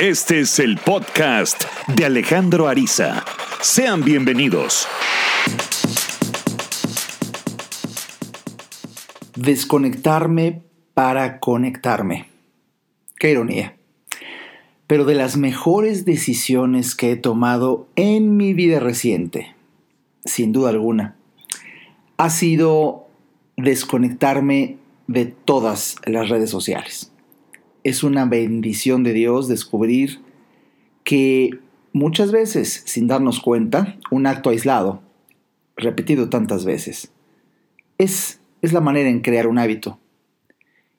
Este es el podcast de Alejandro Ariza. Sean bienvenidos. Desconectarme para conectarme. Qué ironía. Pero de las mejores decisiones que he tomado en mi vida reciente, sin duda alguna, ha sido desconectarme de todas las redes sociales. Es una bendición de Dios descubrir que muchas veces, sin darnos cuenta, un acto aislado, repetido tantas veces, es, es la manera en crear un hábito.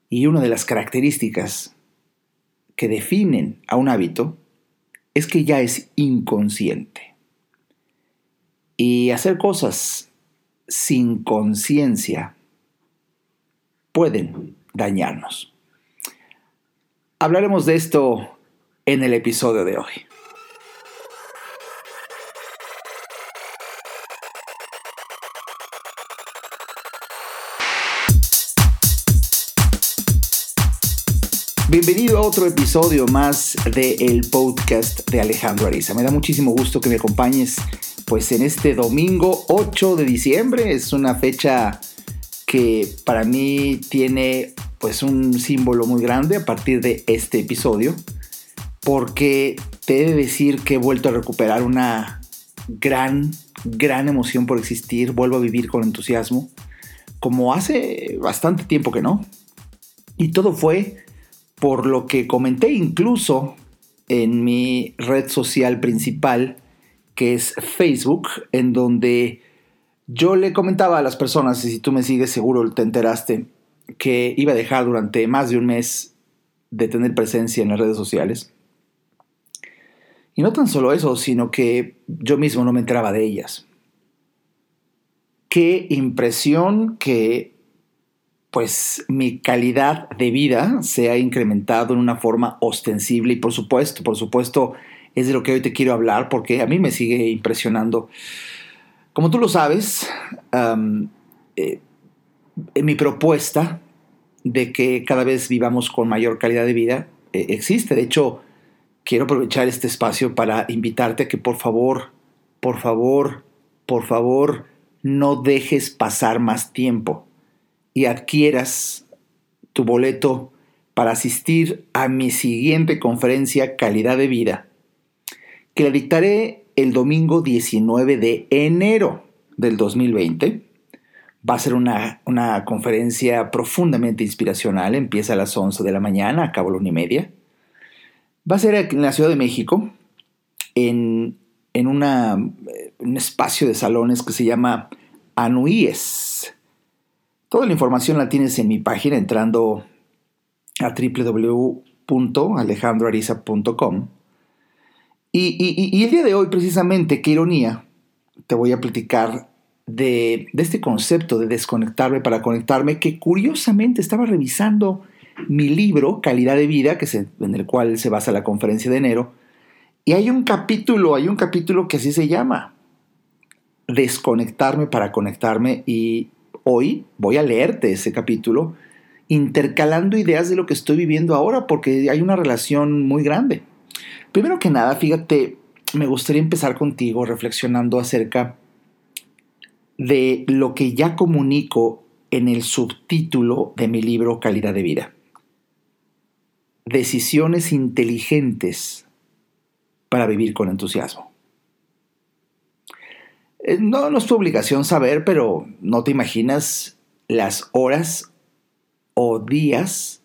Y una de las características que definen a un hábito es que ya es inconsciente. Y hacer cosas sin conciencia pueden dañarnos. Hablaremos de esto en el episodio de hoy. Bienvenido a otro episodio más de el podcast de Alejandro Ariza. Me da muchísimo gusto que me acompañes pues en este domingo 8 de diciembre. Es una fecha que para mí tiene pues un símbolo muy grande a partir de este episodio, porque te he de decir que he vuelto a recuperar una gran, gran emoción por existir, vuelvo a vivir con entusiasmo, como hace bastante tiempo que no. Y todo fue por lo que comenté incluso en mi red social principal, que es Facebook, en donde yo le comentaba a las personas, y si tú me sigues seguro te enteraste, que iba a dejar durante más de un mes de tener presencia en las redes sociales. Y no tan solo eso, sino que yo mismo no me enteraba de ellas. Qué impresión que pues mi calidad de vida se ha incrementado en una forma ostensible y por supuesto, por supuesto es de lo que hoy te quiero hablar porque a mí me sigue impresionando como tú lo sabes, eh, mi propuesta de que cada vez vivamos con mayor calidad de vida eh, existe. De hecho, quiero aprovechar este espacio para invitarte a que por favor, por favor, por favor, no dejes pasar más tiempo y adquieras tu boleto para asistir a mi siguiente conferencia Calidad de Vida, que la dictaré el domingo 19 de enero del 2020. Va a ser una, conferencia profundamente inspiracional. Empieza a las 11 de la mañana, acaba a la una y media. Va a ser en la Ciudad de México, en, en una, un espacio de salones que se llama Anuíes. Toda la información la tienes en mi página entrando a www.alejandroariza.com y, el día de hoy, precisamente, qué ironía, te voy a platicar de, este concepto de desconectarme para conectarme, que curiosamente estaba revisando mi libro, Calidad de Vida, que en el cual se basa la conferencia de enero, y hay un capítulo, hay un capítulo que así se llama, Desconectarme para conectarme, y hoy voy a leerte ese capítulo, intercalando ideas de lo que estoy viviendo ahora, porque hay una relación muy grande. Primero que nada, fíjate, me gustaría empezar contigo reflexionando acerca de lo que ya comunico en el subtítulo de mi libro Calidad de Vida. Decisiones inteligentes para vivir con entusiasmo. Eh, no, no es tu obligación saber, pero no te imaginas las horas o días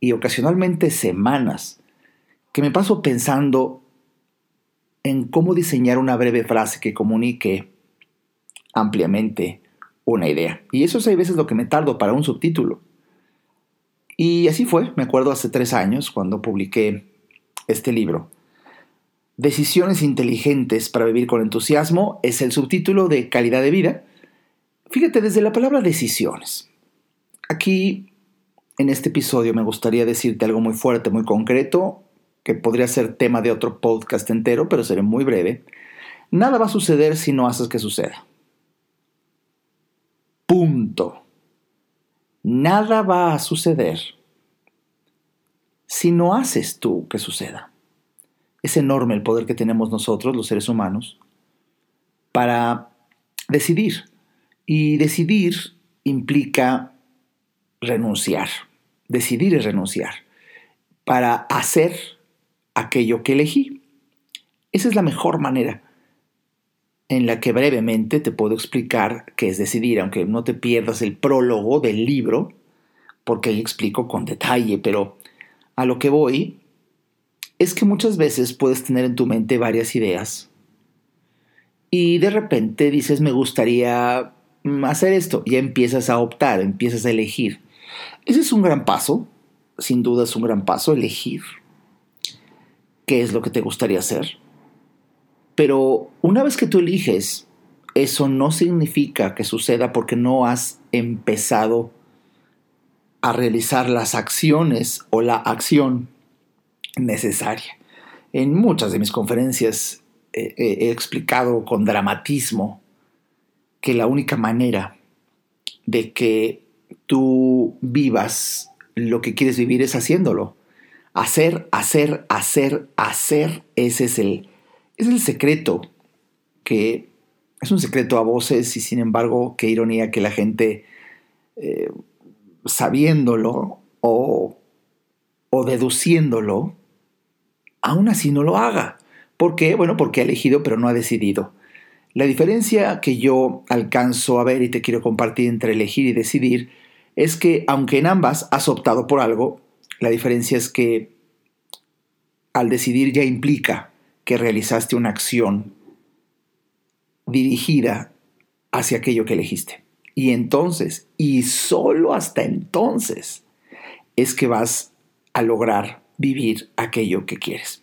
y ocasionalmente semanas que me paso pensando en cómo diseñar una breve frase que comunique ampliamente una idea. Y eso es a veces lo que me tardo para un subtítulo. Y así fue, me acuerdo hace tres años cuando publiqué este libro. Decisiones inteligentes para vivir con entusiasmo es el subtítulo de calidad de vida. Fíjate, desde la palabra decisiones. Aquí, en este episodio, me gustaría decirte algo muy fuerte, muy concreto que podría ser tema de otro podcast entero, pero seré muy breve, nada va a suceder si no haces que suceda. Punto. Nada va a suceder si no haces tú que suceda. Es enorme el poder que tenemos nosotros, los seres humanos, para decidir. Y decidir implica renunciar. Decidir es renunciar para hacer aquello que elegí. Esa es la mejor manera en la que brevemente te puedo explicar qué es decidir, aunque no te pierdas el prólogo del libro, porque ahí explico con detalle, pero a lo que voy es que muchas veces puedes tener en tu mente varias ideas y de repente dices me gustaría hacer esto, y empiezas a optar, empiezas a elegir. Ese es un gran paso, sin duda es un gran paso, elegir qué es lo que te gustaría hacer. Pero una vez que tú eliges, eso no significa que suceda porque no has empezado a realizar las acciones o la acción necesaria. En muchas de mis conferencias he explicado con dramatismo que la única manera de que tú vivas lo que quieres vivir es haciéndolo. Hacer, hacer, hacer, hacer, ese es el, es el secreto, que es un secreto a voces y sin embargo, qué ironía que la gente, eh, sabiéndolo o, o deduciéndolo, aún así no lo haga. ¿Por qué? Bueno, porque ha elegido pero no ha decidido. La diferencia que yo alcanzo a ver y te quiero compartir entre elegir y decidir es que aunque en ambas has optado por algo, la diferencia es que al decidir ya implica que realizaste una acción dirigida hacia aquello que elegiste. Y entonces, y solo hasta entonces, es que vas a lograr vivir aquello que quieres.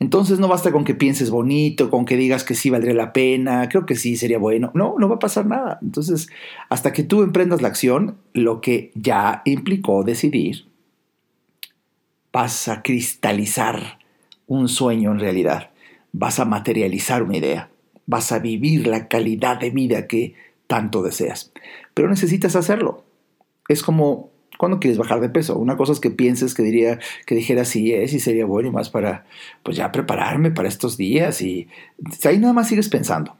Entonces no basta con que pienses bonito, con que digas que sí valdría la pena, creo que sí sería bueno. No, no va a pasar nada. Entonces, hasta que tú emprendas la acción, lo que ya implicó decidir, vas a cristalizar un sueño en realidad, vas a materializar una idea, vas a vivir la calidad de vida que tanto deseas. Pero necesitas hacerlo. Es como cuando quieres bajar de peso. Una cosa es que pienses que diría, que dijera sí es y sería bueno y más para, pues ya prepararme para estos días y ahí nada más sigues pensando.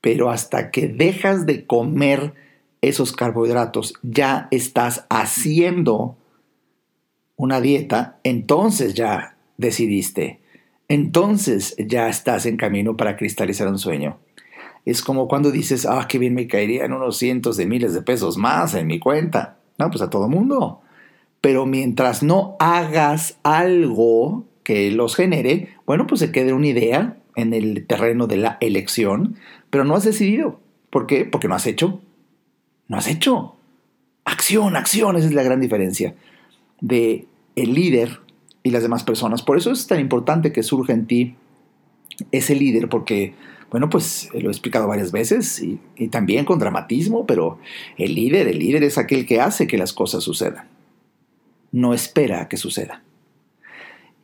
Pero hasta que dejas de comer esos carbohidratos, ya estás haciendo una dieta, entonces ya decidiste, entonces ya estás en camino para cristalizar un sueño. Es como cuando dices, ah, qué bien me caerían unos cientos de miles de pesos más en mi cuenta. No, pues a todo mundo. Pero mientras no hagas algo que los genere, bueno, pues se quede una idea en el terreno de la elección, pero no has decidido. ¿Por qué? Porque no has hecho. No has hecho. Acción, acción, esa es la gran diferencia de el líder y las demás personas. Por eso es tan importante que surja en ti ese líder, porque bueno, pues lo he explicado varias veces y, también con dramatismo, pero el líder, el líder es aquel que hace que las cosas sucedan. No espera a que suceda.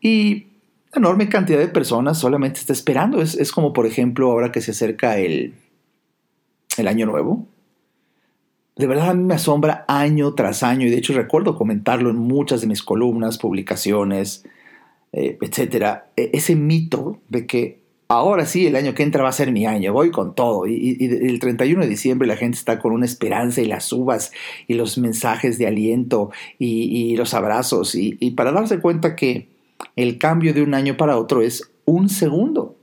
Y la enorme cantidad de personas solamente está esperando. Es, como, por ejemplo, ahora que se acerca el, el año nuevo. De verdad a mí me asombra año tras año, y de hecho recuerdo comentarlo en muchas de mis columnas, publicaciones, eh, etcétera, e, ese mito de que ahora sí, el año que entra va a ser mi año, voy con todo. Y, el 31 de diciembre la gente está con una esperanza y las uvas y los mensajes de aliento y, los abrazos. Y, y para darse cuenta que el cambio de un año para otro es un segundo.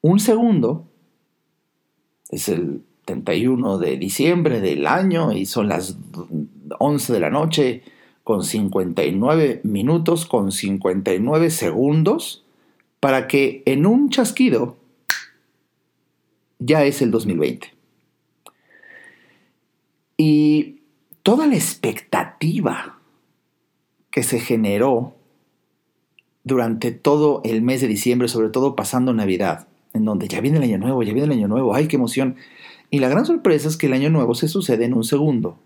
Un segundo es el 31 de diciembre del año y son las 11 de la noche con 59 minutos, con 59 segundos para que en un chasquido ya es el 2020. Y toda la expectativa que se generó durante todo el mes de diciembre, sobre todo pasando Navidad, en donde ya viene el año nuevo, ya viene el año nuevo, ay, qué emoción. Y la gran sorpresa es que el año nuevo se sucede en un segundo.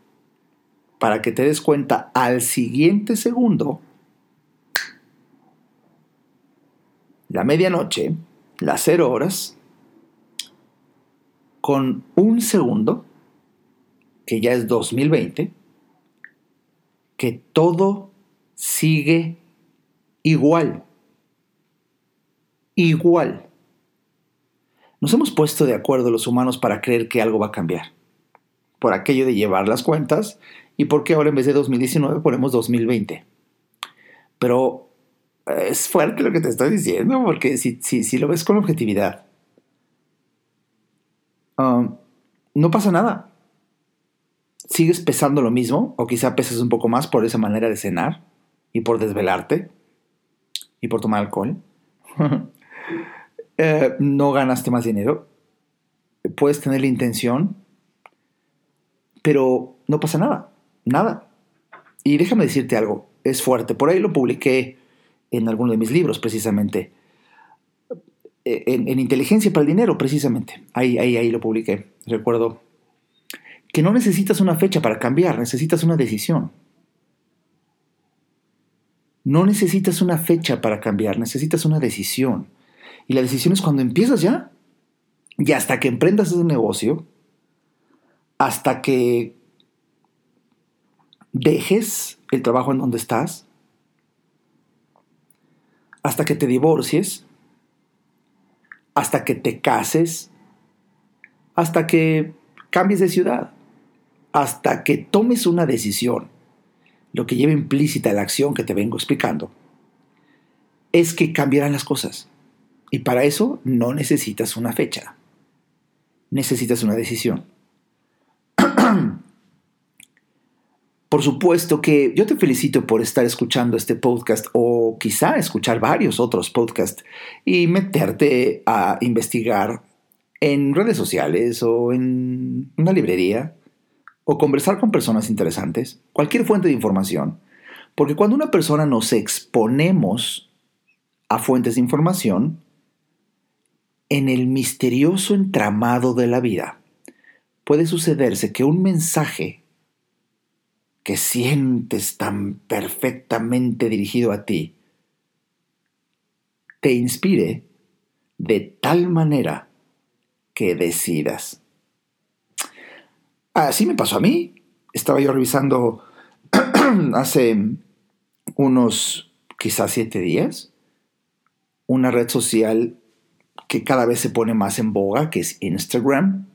Para que te des cuenta, al siguiente segundo la medianoche, las cero horas, con un segundo, que ya es 2020, que todo sigue igual. igual. Nos hemos puesto de acuerdo los humanos para creer que algo va a cambiar. Por aquello de llevar las cuentas y porque ahora en vez de 2019 ponemos 2020. Pero eh, es fuerte lo que te estoy diciendo, porque si, si, lo ves con objetividad, um, no pasa nada. Sigues pesando lo mismo, o quizá pesas un poco más por esa manera de cenar y por desvelarte y por tomar alcohol. Eh, no ganaste más dinero. Puedes tener la intención, pero no pasa nada. Nada. Y déjame decirte algo, es fuerte. Por ahí lo publiqué en alguno de mis libros, precisamente. Eh, en, Inteligencia para el Dinero, precisamente. Ahí, ahí, ahí lo publiqué. Recuerdo que no necesitas una fecha para cambiar, necesitas una decisión. No necesitas una fecha para cambiar, necesitas una decisión. Y la decisión es cuando empiezas ya. Y hasta que emprendas ese negocio, hasta que dejes el trabajo en donde estás, hasta que te divorcies, hasta que te cases, hasta que cambies de ciudad, hasta que tomes una decisión, lo que lleva implícita la acción que te vengo explicando, es que cambiarán las cosas. Y para eso no necesitas una fecha, necesitas una decisión. Por supuesto que yo te felicito por estar escuchando este podcast o quizá escuchar varios otros podcasts y meterte a investigar en redes sociales o en una librería o conversar con personas interesantes, cualquier fuente de información, porque cuando una persona nos exponemos a fuentes de información, en el misterioso entramado de la vida, puede sucederse que un mensaje que sientes tan perfectamente dirigido a ti, te inspire de tal manera que decidas. Así me pasó a mí. Estaba yo revisando hace unos quizás siete días una red social que cada vez se pone más en boga, que es Instagram.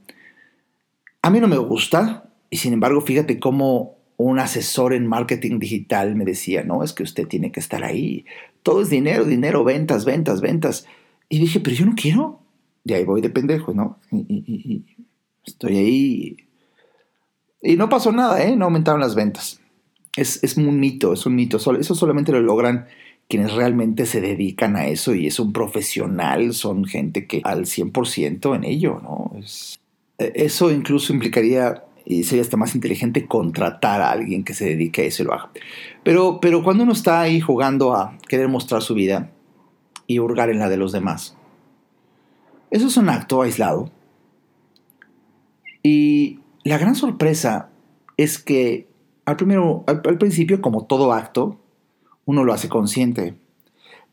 A mí no me gusta y sin embargo fíjate cómo un asesor en marketing digital me decía, no, es que usted tiene que estar ahí. Todo es dinero, dinero, ventas, ventas, ventas. Y dije, pero yo no quiero. De ahí voy de pendejo, ¿no? Y, estoy ahí. Y no pasó nada, ¿eh? No aumentaron las ventas. Es, es un mito, es un mito. Eso solamente lo logran quienes realmente se dedican a eso y es un profesional, son gente que al 100% en ello, ¿no? E, eso incluso implicaría y sería hasta más inteligente contratar a alguien que se dedique a eso y lo haga. Pero, pero cuando uno está ahí jugando a querer mostrar su vida y hurgar en la de los demás, eso es un acto aislado. Y la gran sorpresa es que al, primero, al, al principio, como todo acto, uno lo hace consciente,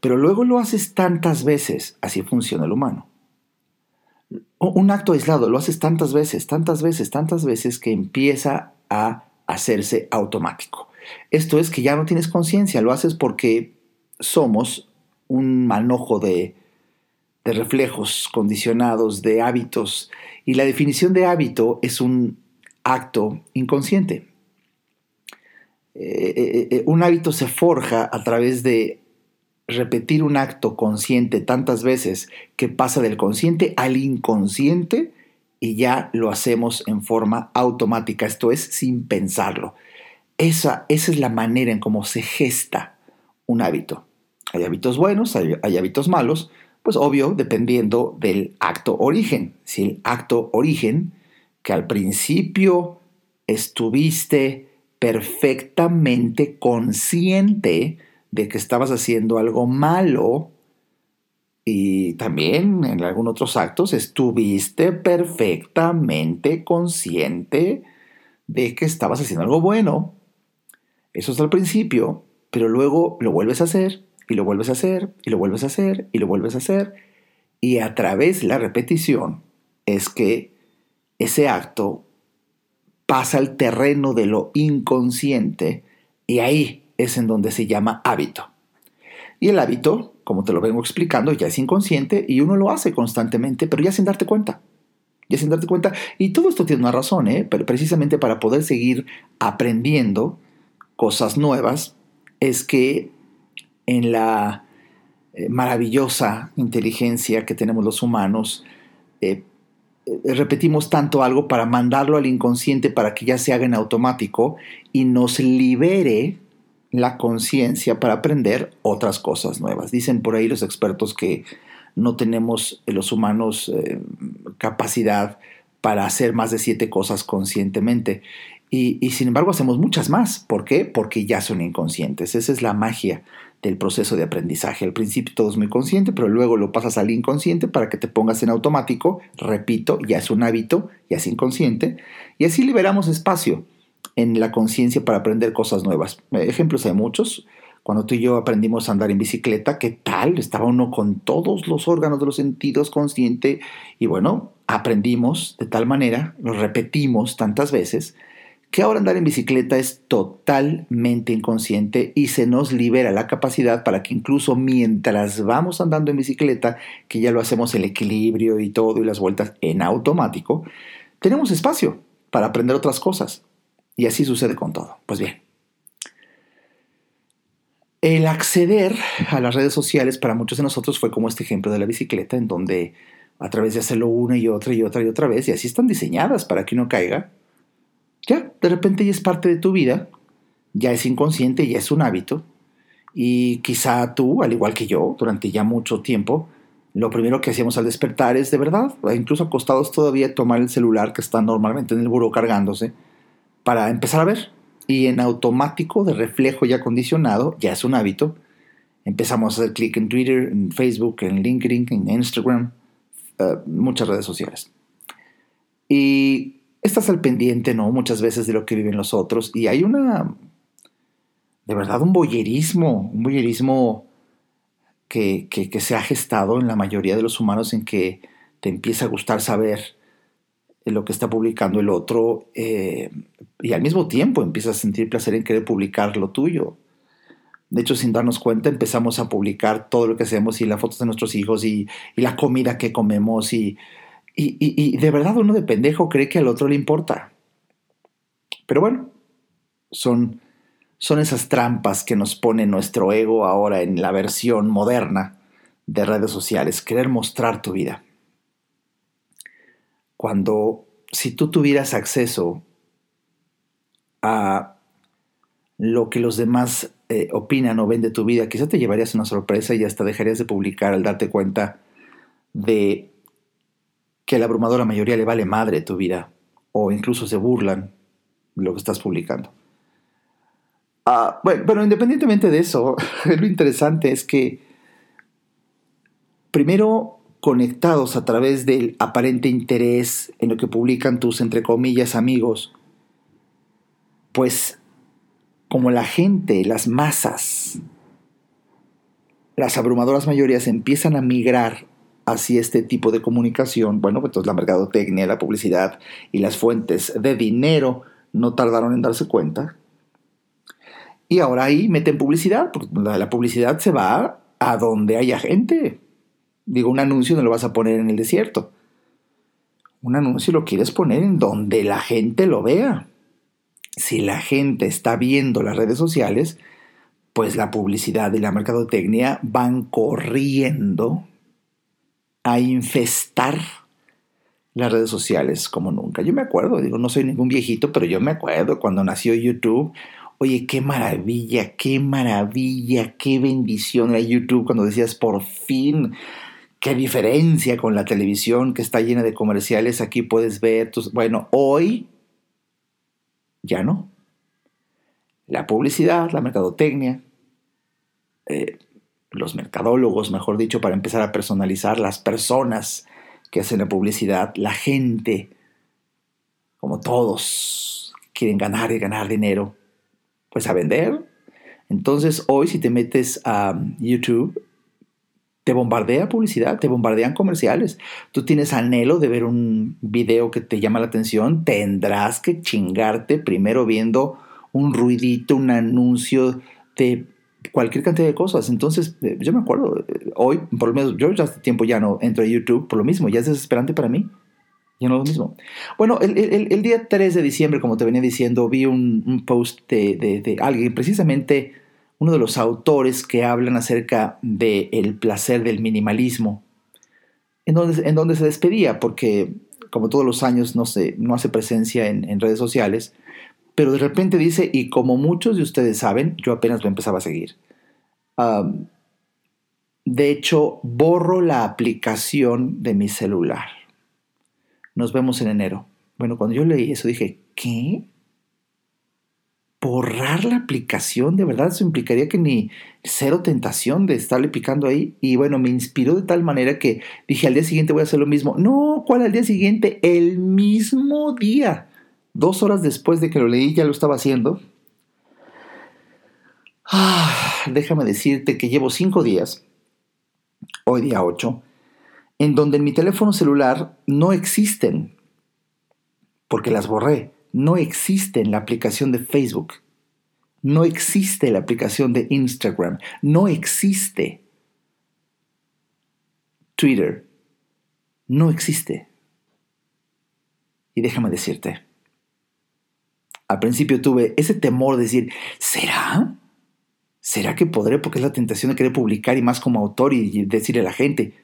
pero luego lo haces tantas veces, así funciona el humano un acto aislado, lo haces tantas veces, tantas veces, tantas veces que empieza a hacerse automático. Esto es que ya no tienes conciencia, lo haces porque somos un manojo de, reflejos condicionados, de hábitos, y la definición de hábito es un acto inconsciente. Eh, eh, eh, un hábito se forja a través de repetir un acto consciente tantas veces que pasa del consciente al inconsciente y ya lo hacemos en forma automática, esto es sin pensarlo. Esa, esa es la manera en cómo se gesta un hábito. Hay hábitos buenos, hay, hay hábitos malos, pues obvio, dependiendo del acto origen. Si el acto origen, que al principio estuviste perfectamente consciente, de que estabas haciendo algo malo y también en algunos otros actos estuviste perfectamente consciente de que estabas haciendo algo bueno. Eso es al principio, pero luego lo vuelves a hacer y lo vuelves a hacer y lo vuelves a hacer y lo vuelves a hacer. Y a través de la repetición es que ese acto pasa al terreno de lo inconsciente y ahí es en donde se llama hábito. Y el hábito, como te lo vengo explicando, ya es inconsciente y uno lo hace constantemente, pero ya sin darte cuenta. Ya sin darte cuenta. Y todo esto tiene una razón, ¿eh? Pero precisamente para poder seguir aprendiendo cosas nuevas, es que en la eh, maravillosa inteligencia que tenemos los humanos, eh, repetimos tanto algo para mandarlo al inconsciente para que ya se haga en automático y nos libere la conciencia para aprender otras cosas nuevas. Dicen por ahí los expertos que no tenemos los humanos capacidad para hacer más de siete cosas conscientemente. Y, sin embargo hacemos muchas más. ¿Por qué? Porque ya son inconscientes. Esa es la magia del proceso de aprendizaje. Al principio todo es muy consciente, pero luego lo pasas al inconsciente para que te pongas en automático. Repito, ya es un hábito, ya es inconsciente. Y así liberamos espacio en la conciencia para aprender cosas nuevas. Ejemplos hay muchos. Cuando tú y yo aprendimos a andar en bicicleta, ¿qué tal? Estaba uno con todos los órganos de los sentidos consciente y bueno, aprendimos de tal manera, lo repetimos tantas veces, que ahora andar en bicicleta es totalmente inconsciente y se nos libera la capacidad para que incluso mientras vamos andando en bicicleta, que ya lo hacemos el equilibrio y todo y las vueltas en automático, tenemos espacio para aprender otras cosas. Y así sucede con todo. Pues bien, el acceder a las redes sociales para muchos de nosotros fue como este ejemplo de la bicicleta, en donde a través de hacerlo una y otra y otra y otra vez, y así están diseñadas para que uno caiga, ya, de repente ya es parte de tu vida, ya es inconsciente, ya es un hábito, y quizá tú, al igual que yo, durante ya mucho tiempo, lo primero que hacíamos al despertar es de verdad, incluso acostados todavía, tomar el celular que está normalmente en el buró cargándose, para empezar a ver. Y en automático, de reflejo ya condicionado, ya es un hábito, empezamos a hacer clic en Twitter, en Facebook, en LinkedIn, en Instagram, eh, muchas redes sociales. Y estás al pendiente, ¿no? Muchas veces de lo que viven los otros. Y hay una, de verdad, un boyerismo, un boyerismo que, que, se ha gestado en la mayoría de los humanos en que te empieza a gustar saber lo que está publicando el otro eh, y al mismo tiempo empiezas a sentir placer en querer publicar lo tuyo. De hecho, sin darnos cuenta, empezamos a publicar todo lo que hacemos y las fotos de nuestros hijos y, y la comida que comemos y, de verdad uno de pendejo cree que al otro le importa. Pero bueno, son, son esas trampas que nos pone nuestro ego ahora en la versión moderna de redes sociales, querer mostrar tu vida. Cuando si tú tuvieras acceso a lo que los demás eh, opinan o ven de tu vida, quizá te llevarías una sorpresa y hasta dejarías de publicar al darte cuenta de que a la abrumadora mayoría le vale madre tu vida o incluso se burlan lo que estás publicando. Ah, bueno, pero independientemente de eso, lo interesante es que primero conectados a través del aparente interés en lo que publican tus, entre comillas, amigos, pues como la gente, las masas, las abrumadoras mayorías empiezan a migrar hacia este tipo de comunicación, bueno, pues entonces la mercadotecnia, la publicidad y las fuentes de dinero no tardaron en darse cuenta. Y ahora ahí meten publicidad, porque la publicidad se va a donde haya gente. Digo, un anuncio no lo vas a poner en el desierto. Un anuncio lo quieres poner en donde la gente lo vea. Si la gente está viendo las redes sociales, pues la publicidad y la mercadotecnia van corriendo a infestar las redes sociales como nunca. Yo me acuerdo, digo, no soy ningún viejito, pero yo me acuerdo cuando nació YouTube. Oye, qué maravilla, qué maravilla, qué bendición era YouTube cuando decías por fin, qué diferencia con la televisión que está llena de comerciales. Aquí puedes ver tus. Bueno, hoy ya no. La publicidad, la mercadotecnia, eh, los mercadólogos, mejor dicho, para empezar a personalizar las personas que hacen la publicidad, la gente, como todos quieren ganar y ganar dinero, pues a vender. Entonces hoy si te metes a YouTube, te bombardea publicidad, te bombardean comerciales. Tú tienes anhelo de ver un video que te llama la atención, tendrás que chingarte primero viendo un ruidito, un anuncio de cualquier cantidad de cosas. Entonces, eh, yo me acuerdo, eh, hoy, por lo menos, yo ya hace tiempo ya no entro a YouTube por lo mismo, ya es desesperante para mí. Ya no es lo mismo. Bueno, el, día 3 de diciembre, como te venía diciendo, vi un, post de, alguien, precisamente uno de los autores que hablan acerca del placer del minimalismo, en donde, en donde se despedía, porque como todos los años no, se, no hace presencia en, redes sociales, pero de repente dice, y como muchos de ustedes saben, yo apenas lo empezaba a seguir. de hecho, borro la aplicación de mi celular. Nos vemos en enero. Bueno, cuando yo leí eso dije, ¿qué? borrar la aplicación, de verdad, eso implicaría que ni cero tentación de estarle picando ahí. Y bueno, me inspiró de tal manera que dije, al día siguiente voy a hacer lo mismo. No, ¿cuál al día siguiente? El mismo día. Dos horas después de que lo leí ya lo estaba haciendo. Ah, déjame decirte que llevo cinco días, hoy día ocho, en donde en mi teléfono celular no existen, porque las borré no existe en la aplicación de Facebook. No existe la aplicación de Instagram. No existe Twitter. No existe. Y déjame decirte, al principio tuve ese temor de decir, ¿será? ¿Será que podré? Porque es la tentación de querer publicar y más como autor y decirle a la gente.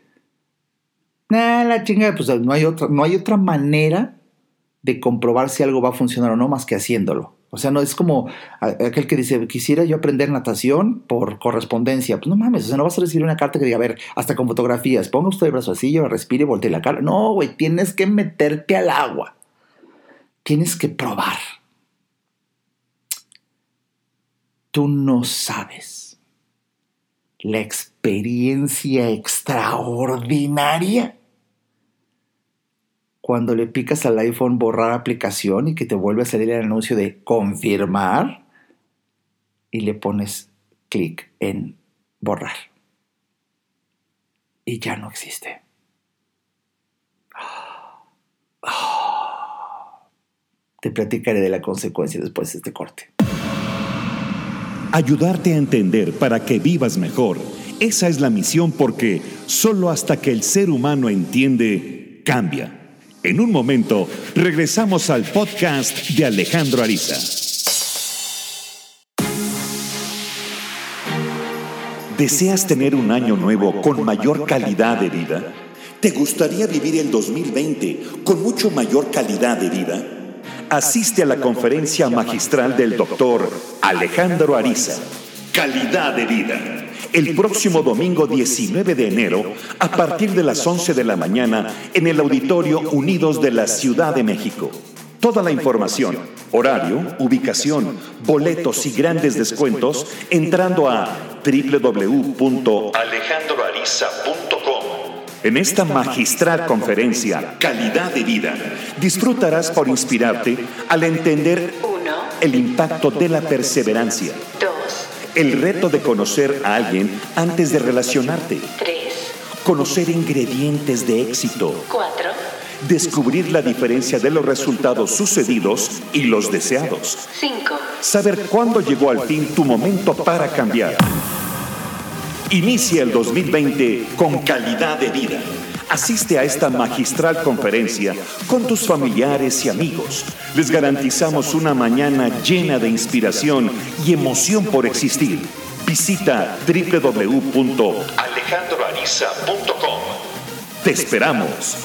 Nah, la chinga, pues no hay otra, no hay otra manera de comprobar si algo va a funcionar o no más que haciéndolo. O sea, no es como aquel que dice, quisiera yo aprender natación por correspondencia. Pues no mames, o sea, no vas a recibir una carta que diga, a ver, hasta con fotografías, ponga usted el brazo así, yo respire, voltee la cara. No, güey, tienes que meterte al agua. Tienes que probar. Tú no sabes la experiencia extraordinaria cuando le picas al iPhone borrar aplicación y que te vuelve a salir el anuncio de confirmar y le pones clic en borrar. Y ya no existe. Te platicaré de la consecuencia después de este corte. Ayudarte a entender para que vivas mejor. Esa es la misión porque solo hasta que el ser humano entiende, cambia. En un momento, regresamos al podcast de Alejandro Ariza. ¿Deseas tener un año nuevo con mayor calidad de vida? ¿Te gustaría vivir el 2020 con mucho mayor calidad de vida? Asiste a la conferencia magistral del doctor Alejandro Ariza. Calidad de vida el próximo domingo 19 de enero a partir de las 11 de la mañana en el Auditorio Unidos de la Ciudad de México. Toda la información, horario, ubicación, boletos y grandes descuentos entrando a www.alejandroariza.com. En esta magistral conferencia, Calidad de Vida, disfrutarás por inspirarte al entender el impacto de la perseverancia. El reto de conocer a alguien antes de relacionarte. 3. Conocer ingredientes de éxito. 4. Descubrir la diferencia de los resultados sucedidos y los deseados. 5. Saber cuándo llegó al fin tu momento para cambiar. Inicia el 2020 con calidad de vida. Asiste a esta magistral conferencia con tus familiares y amigos. Les garantizamos una mañana llena de inspiración y emoción por existir. Visita www.alejandroariza.com. Te esperamos.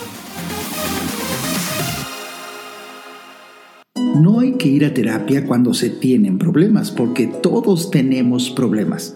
No hay que ir a terapia cuando se tienen problemas, porque todos tenemos problemas.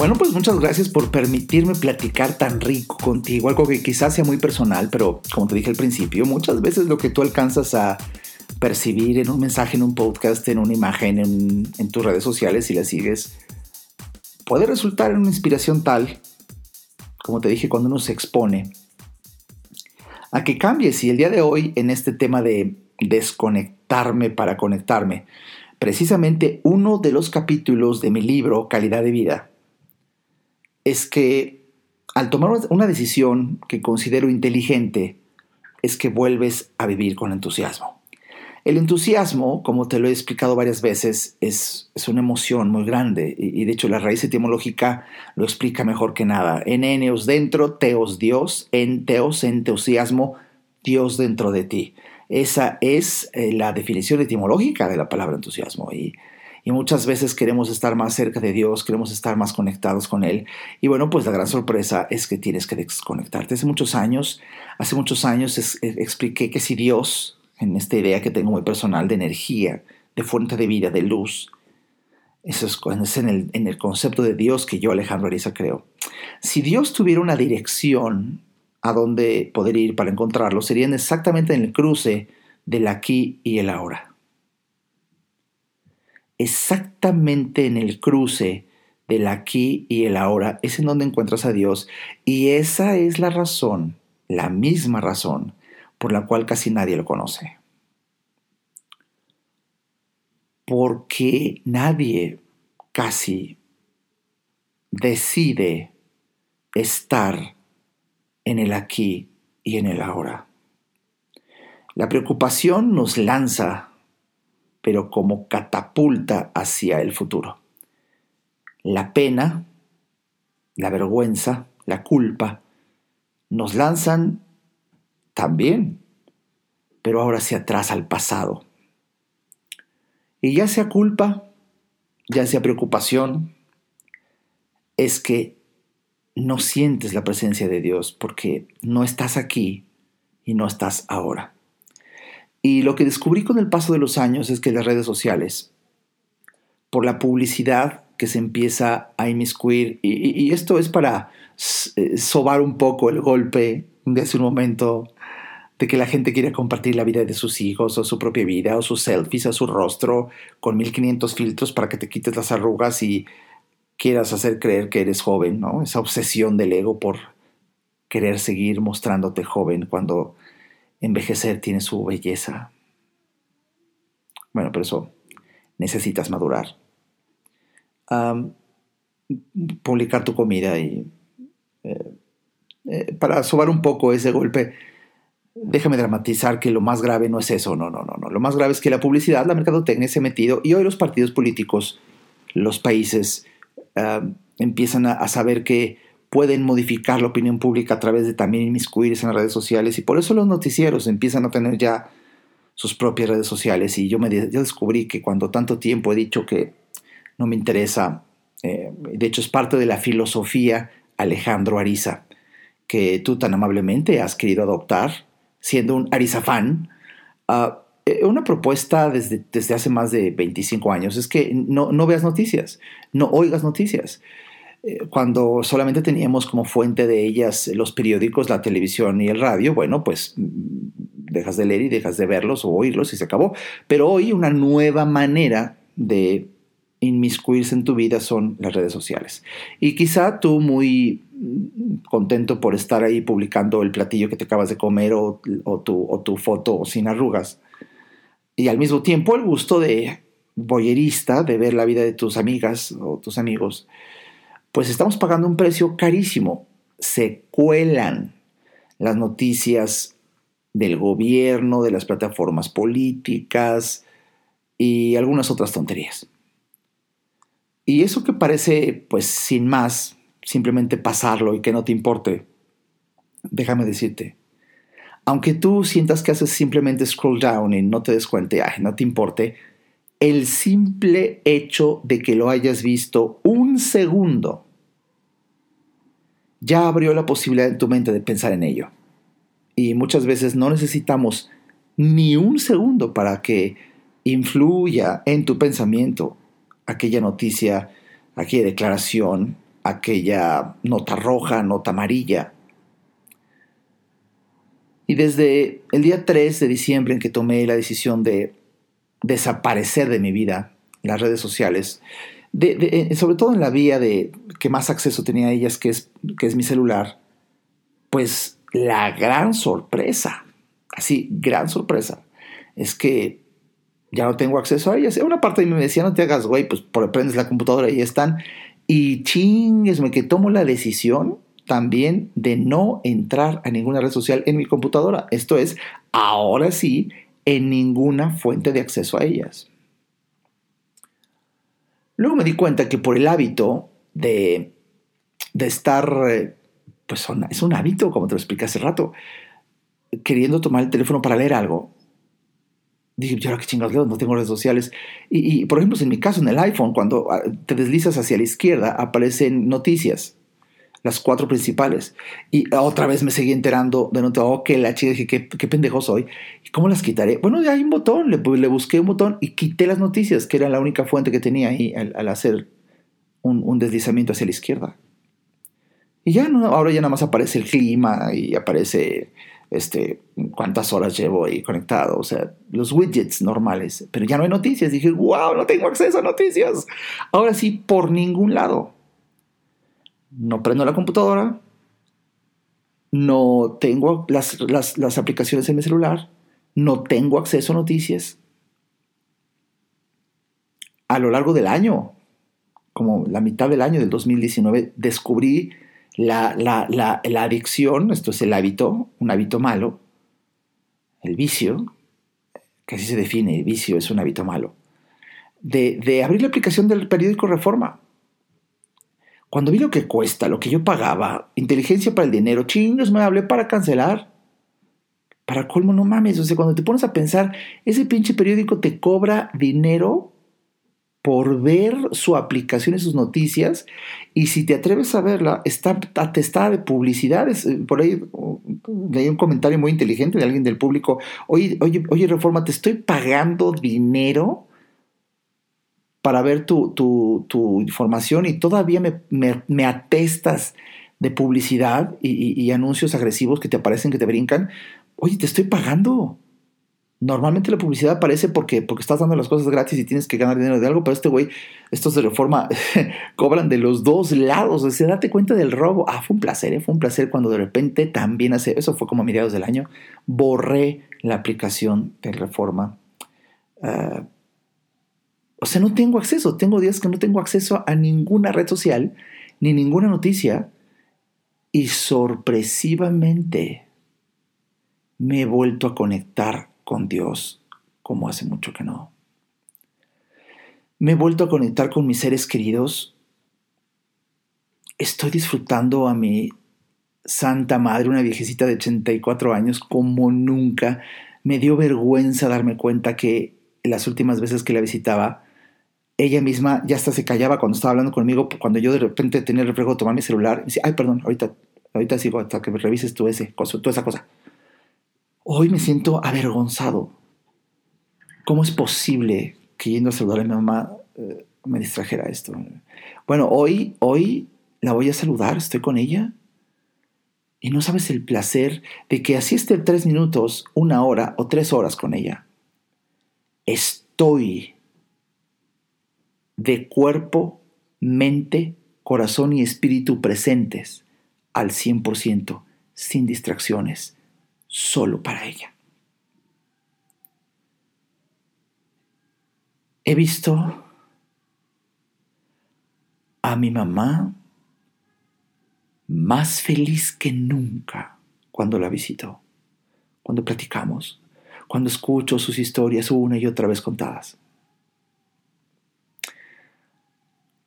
Bueno, pues muchas gracias por permitirme platicar tan rico contigo, algo que quizás sea muy personal, pero como te dije al principio, muchas veces lo que tú alcanzas a percibir en un mensaje, en un podcast, en una imagen, en, tus redes sociales, si la sigues, puede resultar en una inspiración tal, como te dije, cuando uno se expone, a que cambies. Y el día de hoy, en este tema de desconectarme para conectarme, precisamente uno de los capítulos de mi libro, Calidad de Vida, es que al tomar una decisión que considero inteligente, es que vuelves a vivir con entusiasmo. El entusiasmo, como te lo he explicado varias veces, es, una emoción muy grande y, de hecho la raíz etimológica lo explica mejor que nada. En eneos dentro, teos Dios, en teos entusiasmo, Dios dentro de ti. Esa es eh, la definición etimológica de la palabra entusiasmo y muchas veces queremos estar más cerca de Dios, queremos estar más conectados con Él. Y bueno, pues la gran sorpresa es que tienes que desconectarte. Hace muchos años, hace muchos años eh, expliqué que si Dios, en esta idea que tengo muy personal de energía, de fuente de vida, de luz, eso es, en, el, en el concepto de Dios que yo, Alejandro Ariza, creo. Si Dios tuviera una dirección a donde poder ir para encontrarlo, serían exactamente en el cruce del aquí y el ahora exactamente en el cruce del aquí y el ahora, es en donde encuentras a Dios. Y esa es la razón, la misma razón, por la cual casi nadie lo conoce. Porque nadie casi decide estar en el aquí y en el ahora. La preocupación nos lanza pero como catapulta hacia el futuro. La pena, la vergüenza, la culpa, nos lanzan también, pero ahora hacia atrás al pasado. Y ya sea culpa, ya sea preocupación, es que no sientes la presencia de Dios porque no estás aquí y no estás ahora. Y lo que descubrí con el paso de los años es que las redes sociales, por la publicidad que se empieza a inmiscuir, y, esto es para eh, sobar un poco el golpe de hace un momento de que la gente quiere compartir la vida de sus hijos o su propia vida o sus selfies o su rostro con 1500 filtros para que te quites las arrugas y quieras hacer creer que eres joven, ¿no? Esa obsesión del ego por querer seguir mostrándote joven cuando envejecer tiene su belleza. Bueno, pero eso necesitas madurar. publicar tu comida y eh, eh, para sobar un poco ese golpe, déjame dramatizar que lo más grave no es eso, no, no, no, no. Lo más grave es que la publicidad, la mercadotecnia se ha metido y hoy los partidos políticos, los países, empiezan a saber que pueden modificar la opinión pública a través de también inmiscuirse en las redes sociales. Y por eso los noticieros empiezan a tener ya sus propias redes sociales. Y yo, me, yo descubrí que cuando tanto tiempo he dicho que no me interesa, eh, de hecho es parte de la filosofía Alejandro Ariza, que tú tan amablemente has querido adoptar, siendo un Ariza fan, ah, eh, una propuesta desde, desde hace más de 25 años. Es que no, no veas noticias, no oigas noticias. Eh, cuando solamente teníamos como fuente de ellas los periódicos, la televisión y el radio, bueno, pues mm, dejas de leer y dejas de verlos o oírlos y se acabó. Pero hoy una nueva manera de inmiscuirse en tu vida son las redes sociales. Y quizá tú muy mm, contento por estar ahí publicando el platillo que te acabas de comer o, tu, o tu foto sin arrugas. Y al mismo tiempo el gusto de boyerista de ver la vida de tus amigas o tus amigos pues estamos pagando un precio carísimo. Se cuelan las noticias del gobierno, de las plataformas políticas y algunas otras tonterías. Y eso que parece, pues sin más, simplemente pasarlo y que no te importe, déjame decirte, aunque tú sientas que haces simplemente scroll down y no te des cuenta, ay, no te importe, el simple hecho de que lo hayas visto un segundo ya abrió la posibilidad en tu mente de pensar en ello. Y muchas veces no necesitamos ni un segundo para que influya en tu pensamiento aquella noticia, aquella declaración, aquella nota roja, nota amarilla. Y desde el día 3 de diciembre en que tomé la decisión de desaparecer de mi vida las redes sociales, eh, sobre todo en la vía de que más acceso tenía a ellas, que es, que es mi celular, pues la gran sorpresa, así, gran sorpresa, es que ya no tengo acceso a ellas. Una parte de mí me decía, no te hagas, güey, pues por prendes la computadora y ya están. Y chinguesme que tomo la decisión también de no entrar a ninguna red social en mi computadora. Esto es, ahora sí, en ninguna fuente de acceso a ellas. Luego me di cuenta que por el hábito de, de estar, eh, pues es un hábito, como te lo expliqué hace rato, queriendo tomar el teléfono para leer algo, dije, yo ahora qué chingados leo, no tengo redes sociales. Y, por ejemplo, en mi caso, en el iPhone, cuando ah, te deslizas hacia la izquierda, aparecen noticias, las cuatro principales. Y otra vez me seguí enterando de nuevo, oh, que la chica, dije, qué, pendejo soy. ¿Y cómo las quitaré? Bueno, hay un botón, le, le, busqué un botón y quité las noticias, que era la única fuente que tenía ahí al, hacer un, un, deslizamiento hacia la izquierda. Y ya no, ahora ya nada más aparece el clima y aparece este, cuántas horas llevo ahí conectado, o sea, los widgets normales, pero ya no hay noticias. Dije, wow, no tengo acceso a noticias. Ahora sí, por ningún lado. No prendo la computadora, no tengo las, las, las aplicaciones en mi celular, no tengo acceso a noticias. A lo largo del año, como la mitad del año del 2019, descubrí la, la, adicción, esto es el hábito, un hábito malo, el vicio, que así se define, el vicio es un hábito malo, de, abrir la aplicación del periódico Reforma. Cuando vi lo que cuesta, lo que yo pagaba, inteligencia para el dinero, chingos, me hablé para cancelar. Para colmo, no mames. O sea, cuando te pones a pensar, ese pinche periódico te cobra dinero por ver su aplicación y sus noticias. Y si te atreves a verla, está atestada de publicidades. Eh, por ahí leí un comentario muy inteligente de alguien del público. Oye, oye, oye, Reforma, te estoy pagando dinero para ver tu, información y todavía me, atestas de publicidad y, anuncios agresivos que te aparecen, que te brincan. Oye, te estoy pagando. Normalmente la publicidad aparece porque, porque estás dando las cosas gratis y tienes que ganar dinero de algo, pero este güey, estos de reforma cobran de los dos lados. O sea, date cuenta del robo. Ah, fue un placer, ¿eh? fue un placer cuando de repente también hace, eso fue como a mediados del año, borré la aplicación de reforma. Ah, o sea, no tengo acceso, tengo días que no tengo acceso a ninguna red social, ni ninguna noticia, y sorpresivamente me he vuelto a conectar con Dios como hace mucho que no. Me he vuelto a conectar con mis seres queridos. Estoy disfrutando a mi Santa Madre, una viejecita de 84 años, como nunca. Me dio vergüenza darme cuenta que las últimas veces que la visitaba, ella misma ya hasta se callaba cuando estaba hablando conmigo, cuando yo de repente tenía el reflejo de tomar mi celular, y decía, ay, perdón, ahorita, ahorita sigo hasta que me revises tú ese, toda esa cosa. Hoy me siento avergonzado. ¿Cómo es posible que yendo a saludar a mi mamá eh, me distrajera esto? Bueno, hoy, hoy la voy a saludar, estoy con ella. Y no sabes el placer de que así esté tres minutos, una hora o tres horas con ella. Estoy de cuerpo, mente, corazón y espíritu presentes al 100%, sin distracciones solo para ella. He visto a mi mamá más feliz que nunca cuando la visito, cuando platicamos, cuando escucho sus historias una y otra vez contadas.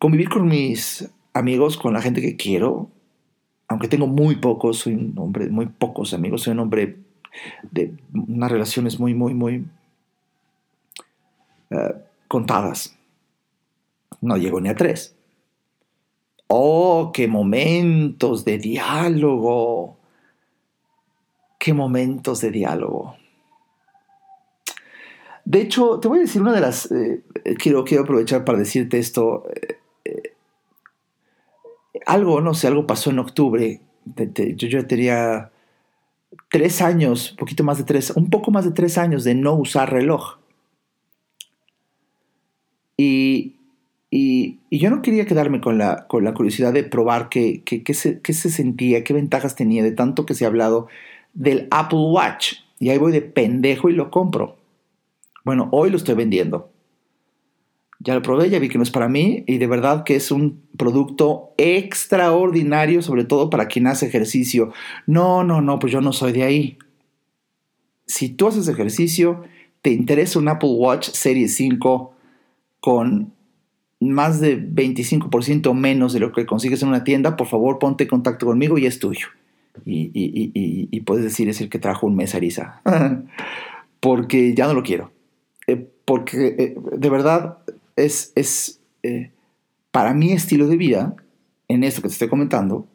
Convivir con mis amigos, con la gente que quiero, aunque tengo muy pocos, soy un hombre, muy pocos amigos, soy un hombre de unas relaciones muy, muy, muy eh, contadas. No llego ni a tres. Oh, qué momentos de diálogo. Qué momentos de diálogo. De hecho, te voy a decir una de las... Eh, quiero, quiero aprovechar para decirte esto. Eh, algo, no sé, algo pasó en octubre. yo ya tenía tres años, poquito más de tres, un poco más de tres años de no usar reloj. Y, y, yo no quería quedarme con la, con la curiosidad de probar qué, qué, se, qué se sentía, qué ventajas tenía de tanto que se ha hablado del Apple Watch. Y ahí voy de pendejo y lo compro. Bueno, hoy lo estoy vendiendo. Ya lo probé, ya vi que no es para mí y de verdad que es un producto extraordinario, sobre todo para quien hace ejercicio. No, no, no, pues yo no soy de ahí. Si tú haces ejercicio, te interesa un Apple Watch Serie 5 con más de 25% menos de lo que consigues en una tienda, por favor ponte en contacto conmigo y es tuyo. Y, puedes decir, es el que trajo un mes Arisa. porque ya no lo quiero. Eh, porque eh, de verdad es, es eh, para mi estilo de vida, en esto que te estoy comentando,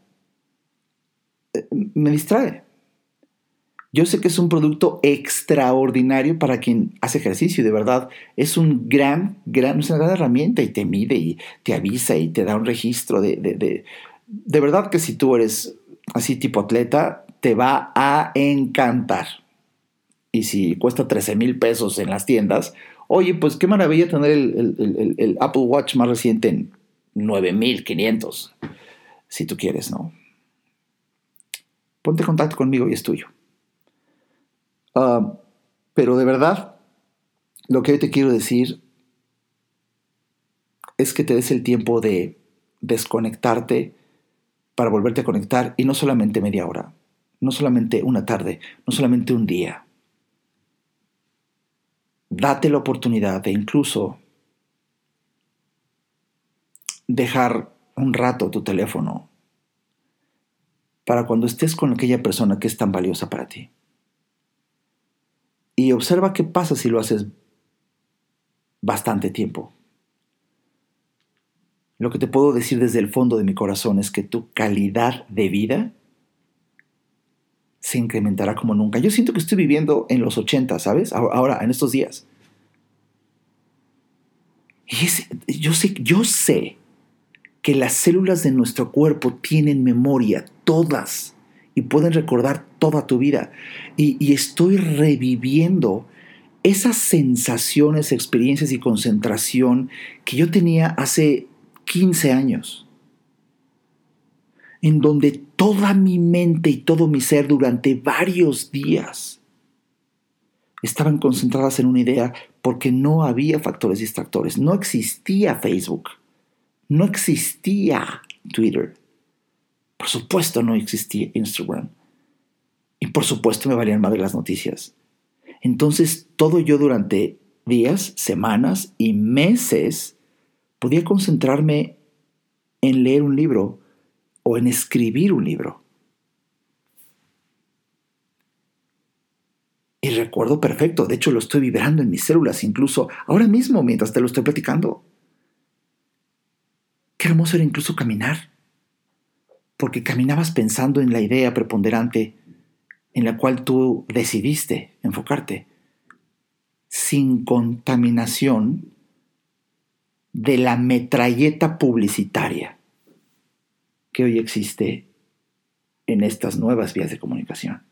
me distrae. Yo sé que es un producto extraordinario para quien hace ejercicio, de verdad. Es un gran, gran, una gran herramienta y te mide y te avisa y te da un registro de, de, de, de verdad que si tú eres así tipo atleta, te va a encantar. Y si cuesta 13 mil pesos en las tiendas, oye, pues qué maravilla tener el, Apple Watch más reciente en 9500, si tú quieres, ¿no? Ponte en contacto conmigo y es tuyo. Ah, pero de verdad, lo que hoy te quiero decir es que te des el tiempo de desconectarte para volverte a conectar y no solamente media hora, no solamente una tarde, no solamente un día. Date la oportunidad de incluso dejar un rato tu teléfono para cuando estés con aquella persona que es tan valiosa para ti y observa qué pasa si lo haces bastante tiempo. Lo que te puedo decir desde el fondo de mi corazón es que tu calidad de vida se incrementará como nunca. Yo siento que estoy viviendo en los 80, ¿sabes? Ahora, en estos días. Y yo, sé, yo sé que las células de nuestro cuerpo tienen memoria, todas y pueden recordar toda tu vida. Y, estoy reviviendo esas sensaciones, experiencias y concentración que yo tenía hace 15 años, en donde toda mi mente y todo mi ser durante varios días estaban concentradas en una idea porque no había factores distractores, no existía Facebook, no existía Twitter, por supuesto no existía Instagram. Y por supuesto me valían de las noticias. Entonces todo yo durante días, semanas y meses podía concentrarme en leer un libro o en escribir un libro. Y recuerdo perfecto, de hecho lo estoy vibrando en mis células, incluso ahora mismo mientras te lo estoy platicando. Qué hermoso era incluso caminar porque caminabas pensando en la idea preponderante en la cual tú decidiste enfocarte, sin contaminación de la metralleta publicitaria que hoy existe en estas nuevas vías de comunicación.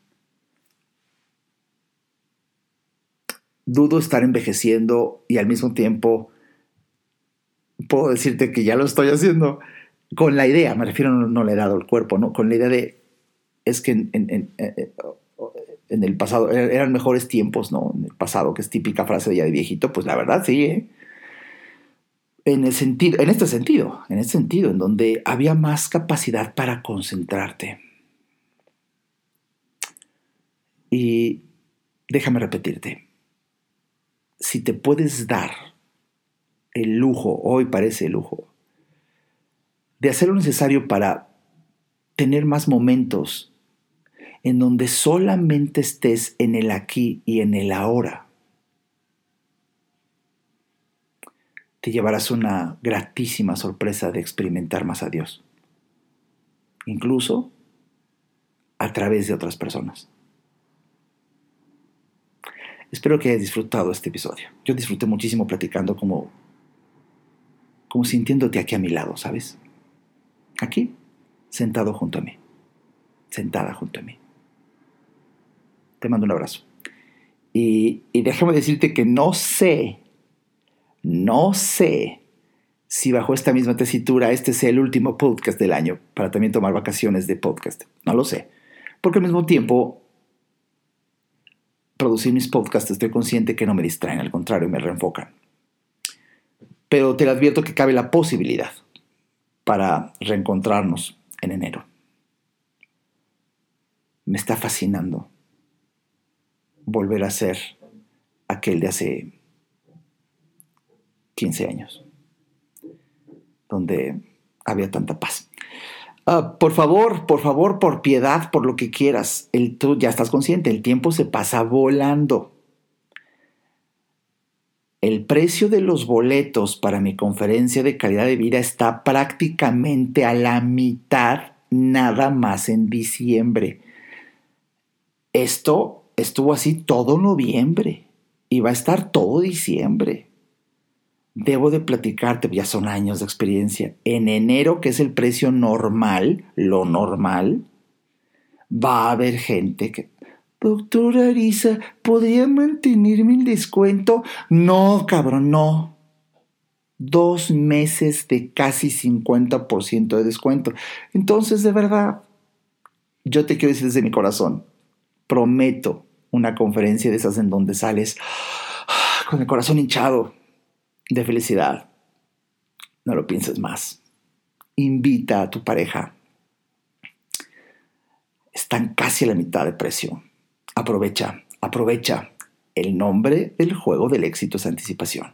Dudo estar envejeciendo y al mismo tiempo puedo decirte que ya lo estoy haciendo con la idea, me refiero, no, le he dado el cuerpo, ¿no? Con la idea de, es que en, en, el pasado er, eran mejores tiempos, ¿no? En el pasado, que es típica frase de ya de viejito, pues la verdad sí, ¿eh? En, el sentido, en este sentido, en este sentido, en donde había más capacidad para concentrarte. Y déjame repetirte, si te puedes dar el lujo, hoy parece lujo, de hacer lo necesario para tener más momentos en donde solamente estés en el aquí y en el ahora, te llevarás una gratísima sorpresa de experimentar más a Dios, incluso a través de otras personas. Espero que hayas disfrutado este episodio. Yo disfruté muchísimo platicando como, como sintiéndote aquí a mi lado, ¿sabes? Aquí, sentado junto a mí, sentada junto a mí. Te mando un abrazo. Y, y déjame decirte que no sé, no sé si bajo esta misma tesitura este sea el último podcast del año para también tomar vacaciones de podcast. No lo sé. Porque al mismo tiempo, producir mis podcasts estoy consciente que no me distraen, al contrario, me reenfocan. Pero te advierto que cabe la posibilidad para reencontrarnos en enero. Me está fascinando volver a ser aquel de hace 15 años donde había tanta paz. Ah, por favor, por favor, por piedad, por lo que quieras. El, tú ya estás consciente, el tiempo se pasa volando. El precio de los boletos para mi conferencia de calidad de vida está prácticamente a la mitad nada más en diciembre. Esto estuvo así todo noviembre y va a estar todo diciembre debo de platicarte, ya son años de experiencia, en enero, que es el precio normal, lo normal, va a haber gente que, doctora Arisa, ¿podría mantenerme el descuento? No, cabrón, no. Dos meses de casi 50% de descuento. Entonces, de verdad, yo te quiero decir desde mi corazón, prometo una conferencia de esas en donde sales con el corazón hinchado, de felicidad. No lo pienses más. Invita a tu pareja. Están casi a la mitad de precio. Aprovecha, aprovecha. El nombre del juego del éxito es anticipación.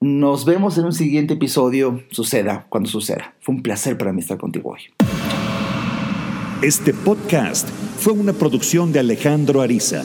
Nos vemos en un siguiente episodio, suceda cuando suceda. Fue un placer para mí estar contigo hoy. Este podcast fue una producción de Alejandro Ariza.